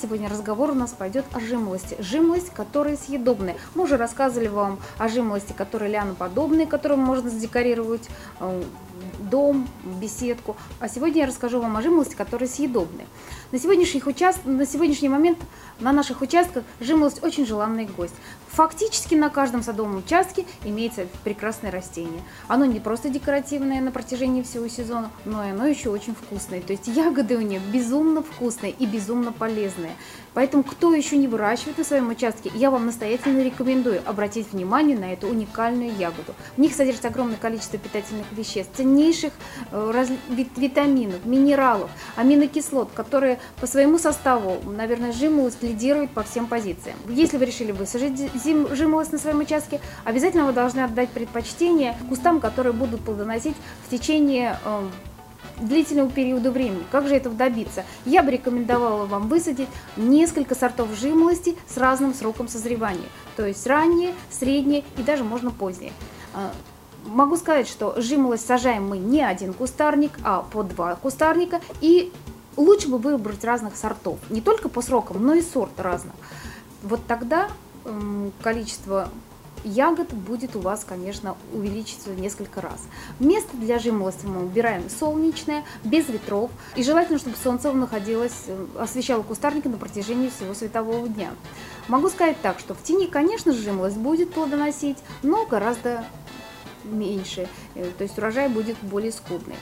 Сегодня разговор у нас пойдет о жимолости. Жимолость, которая съедобная. Мы уже рассказывали вам о жимолости, которые ляноподобные, которым можно задекорировать э, дом, беседку. А сегодня я расскажу вам о жимолости, которые съедобные. На, сегодняшних участ... на сегодняшний момент на наших участках жимолость очень желанный гость. Фактически на каждом садовом участке имеется прекрасное растение. Оно не просто декоративное на протяжении всего сезона, но и оно еще очень вкусное. То есть ягоды у них безумно вкусные и безумно полезные. Поэтому, кто еще не выращивает на своем участке, я вам настоятельно рекомендую обратить внимание на эту уникальную ягоду. В них содержится огромное количество питательных веществ, ценнейших э, раз, витаминов, минералов, аминокислот, которые по своему составу, наверное, жимолость лидирует по всем позициям. Если вы решили высажать жимолость на своем участке, обязательно вы должны отдать предпочтение кустам, которые будут плодоносить в течение э, длительного периода времени. Как же этого добиться? Я бы рекомендовала вам высадить несколько сортов жимолости с разным сроком созревания. То есть ранние, средние и даже можно поздние. Могу сказать, что жимолость сажаем мы не один кустарник, а по два кустарника. И лучше бы выбрать разных сортов. Не только по срокам, но и сорт разных. Вот тогда количество ягод будет у вас, конечно, увеличиться в несколько раз. Место для жимолости мы убираем солнечное, без ветров. И желательно, чтобы солнце находилось, э, освещало кустарники на протяжении всего светового дня. Могу сказать так, что в тени, конечно, жимолость будет плодоносить, но гораздо меньше. Э, то есть урожай будет более скудный.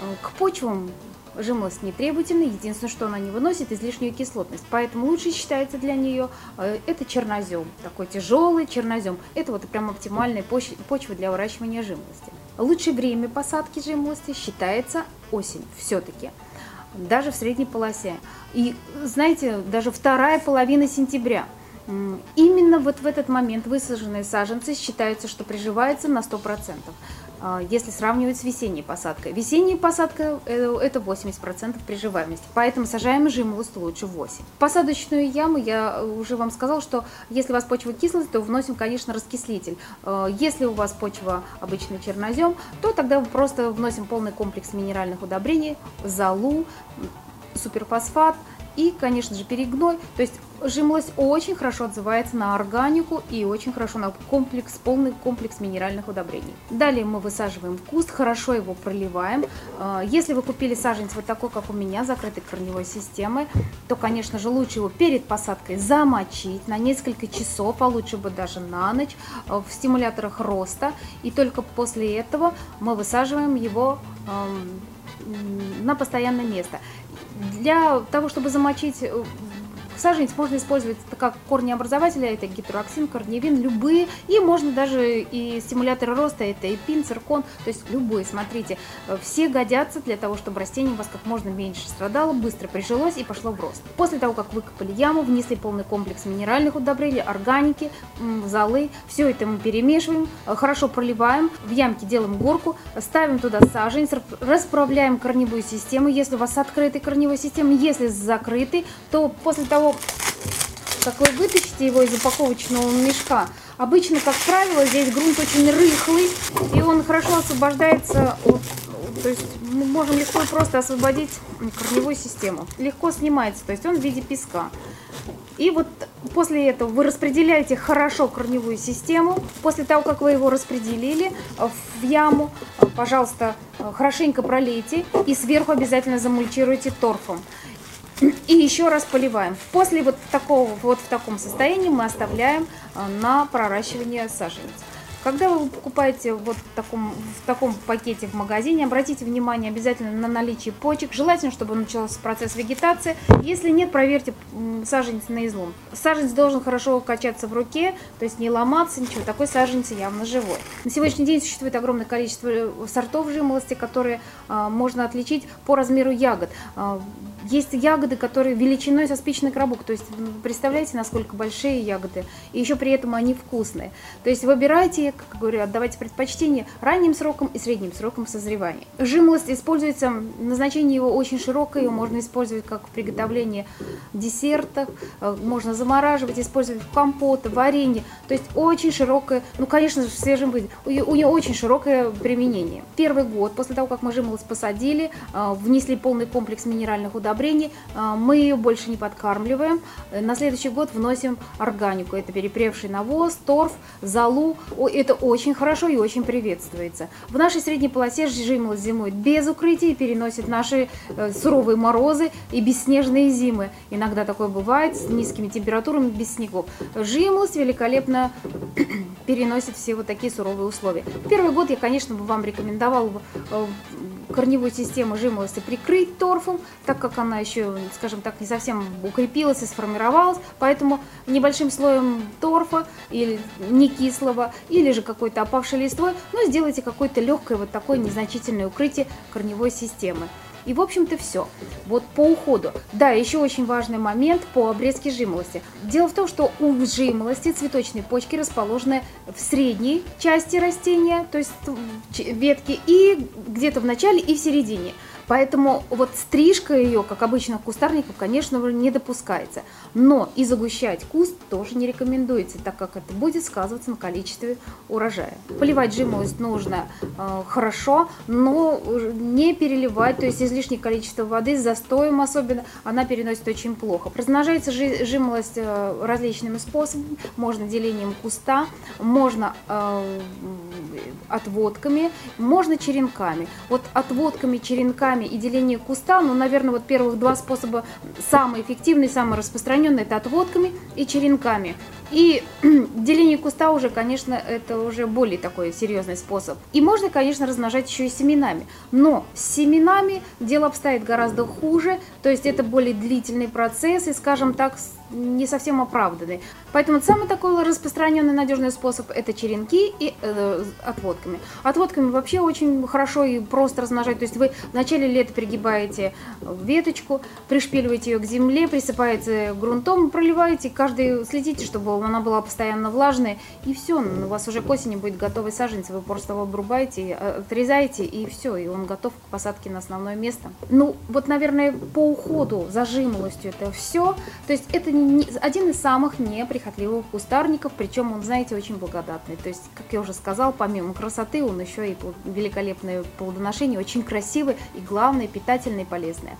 Э, к почвам Жимолость не требовательна, единственное, что она не выносит излишнюю кислотность. Поэтому лучше считается для нее э, это чернозем, такой тяжелый чернозем. Это вот прям оптимальная почва для выращивания жимолости. Лучшее время посадки жимолости считается осень все-таки, даже в средней полосе. И знаете, даже вторая половина сентября – Именно вот в этот момент высаженные саженцы считаются, что приживаются на 100%, а, если сравнивать с весенней посадкой. Весенняя посадка э, – это 80% приживаемости, поэтому сажаем жимолость лучше 8. В посадочную яму я уже вам сказал, что если у вас почва кислая, то вносим, конечно, раскислитель. А, если у вас почва обычный чернозем, то тогда просто вносим полный комплекс минеральных удобрений, золу, суперфосфат и, конечно же, перегной. То есть жимолость очень хорошо отзывается на органику и очень хорошо на комплекс, полный комплекс минеральных удобрений. Далее мы высаживаем куст, хорошо его проливаем. А, если вы купили саженец вот такой, как у меня, закрытой корневой системой, то, конечно же, лучше его перед посадкой замочить на несколько часов, а лучше бы даже на ночь а, в стимуляторах роста. И только после этого мы высаживаем его на постоянное место. Для того, чтобы замочить э, Саженец можно использовать как корнеобразователя, это гидроксин, корневин, любые. И можно даже и стимуляторы роста, это и пин, циркон, то есть любые, смотрите. Э, все годятся для того, чтобы растение у вас как можно меньше страдало, быстро прижилось и пошло в рост. После того, как выкопали яму, внесли полный комплекс минеральных удобрений, органики, золы, все это мы перемешиваем, э, хорошо проливаем, в ямке делаем горку, ставим туда саженец, расправляем корневую систему. Если у вас открытый корневой системы, если закрытый, то после того, того, как вы вытащите его из упаковочного мешка, обычно, как правило, здесь грунт очень рыхлый, и он хорошо освобождается от то есть мы можем легко просто освободить корневую систему. Легко снимается, то есть он в виде песка. И вот после этого вы распределяете хорошо корневую систему. После того, как вы его распределили в яму, пожалуйста, хорошенько пролейте и сверху обязательно замульчируйте торфом. И еще раз поливаем. После вот такого вот в таком состоянии мы оставляем э, на проращивание саженец. Когда вы покупаете вот в таком, в таком пакете в магазине, обратите внимание обязательно на наличие почек. Желательно, чтобы начался процесс вегетации. Если нет, проверьте саженец на излом. Саженец должен хорошо качаться в руке, то есть не ломаться, ничего. Такой саженец явно живой. На сегодняшний день существует огромное количество э, сортов жимолости, которые а, можно отличить по размеру ягод. А, есть ягоды, которые величиной со спичный коробок. То есть представляете, насколько большие ягоды. И еще при этом они вкусные. То есть выбирайте созревания, как говорю, отдавайте предпочтение ранним срокам и средним срокам созревания. Жимолость используется, назначение его очень широкое, ее можно использовать как в приготовлении десертов, э, можно замораживать, использовать в компоты, варенье, то есть очень широкое, ну, конечно же, в свежем виде, у нее очень широкое применение. Первый год, после того, как мы жимолость посадили, э, внесли полный комплекс минеральных удобрений, э, мы ее больше не подкармливаем, на следующий год вносим органику, это перепревший навоз, торф, залу, это очень хорошо и очень приветствуется. В нашей средней полосе жимолость зимует без укрытия и переносит наши э, суровые морозы и бесснежные зимы. Иногда такое бывает с низкими температурами, без снегов. Жимолость великолепно переносит все вот такие суровые условия. Первый год я, конечно, бы вам рекомендовала э, корневую систему жимолости прикрыть торфом, так как она еще, скажем так, не совсем укрепилась и сформировалась, поэтому небольшим слоем торфа или не кислого, или же какой-то опавшей листвой, но сделайте какое-то легкое вот такое незначительное укрытие корневой системы. И, в общем-то, все. Вот по уходу. Да, еще очень важный момент по обрезке жимолости. Дело в том, что у жимолости цветочные почки расположены в средней части растения, то есть ветки, и где-то в начале и в середине. Поэтому вот стрижка ее, как обычно кустарников, конечно, не допускается. Но и загущать куст тоже не рекомендуется, так как это будет сказываться на количестве урожая. Поливать жимолость нужно э, хорошо, но не переливать, то есть излишнее количество воды с застоем особенно, она переносит очень плохо. Размножается жимолость э, различными способами. Можно делением куста, можно э, отводками, можно черенками. Вот отводками, черенками и деление куста, ну, наверное, вот первых два способа самые эффективные, самые распространенные, это отводками и черенками. И деление куста уже, конечно, это уже более такой серьезный способ. И можно, конечно, размножать еще и семенами. Но с семенами дело обстоит гораздо хуже, то есть это более длительный процесс и, скажем так, не совсем оправданный. Поэтому самый такой распространенный надежный способ это черенки и э, отводками. Отводками вообще очень хорошо и просто размножать. То есть вы в начале лета пригибаете веточку, пришпиливаете ее к земле, присыпаете грунтом, проливаете, каждый следите, чтобы она была постоянно влажная, и все, у вас уже к осени будет готовый саженец, вы просто его обрубаете, отрезаете, и все, и он готов к посадке на основное место. Ну, вот, наверное, по уходу за жимолостью это все. То есть это не, один из самых неприхотливых кустарников, причем он, знаете, очень благодатный. То есть, как я уже сказал, помимо красоты, он еще и великолепное плодоношение, очень красивый и, главное, питательное и полезное.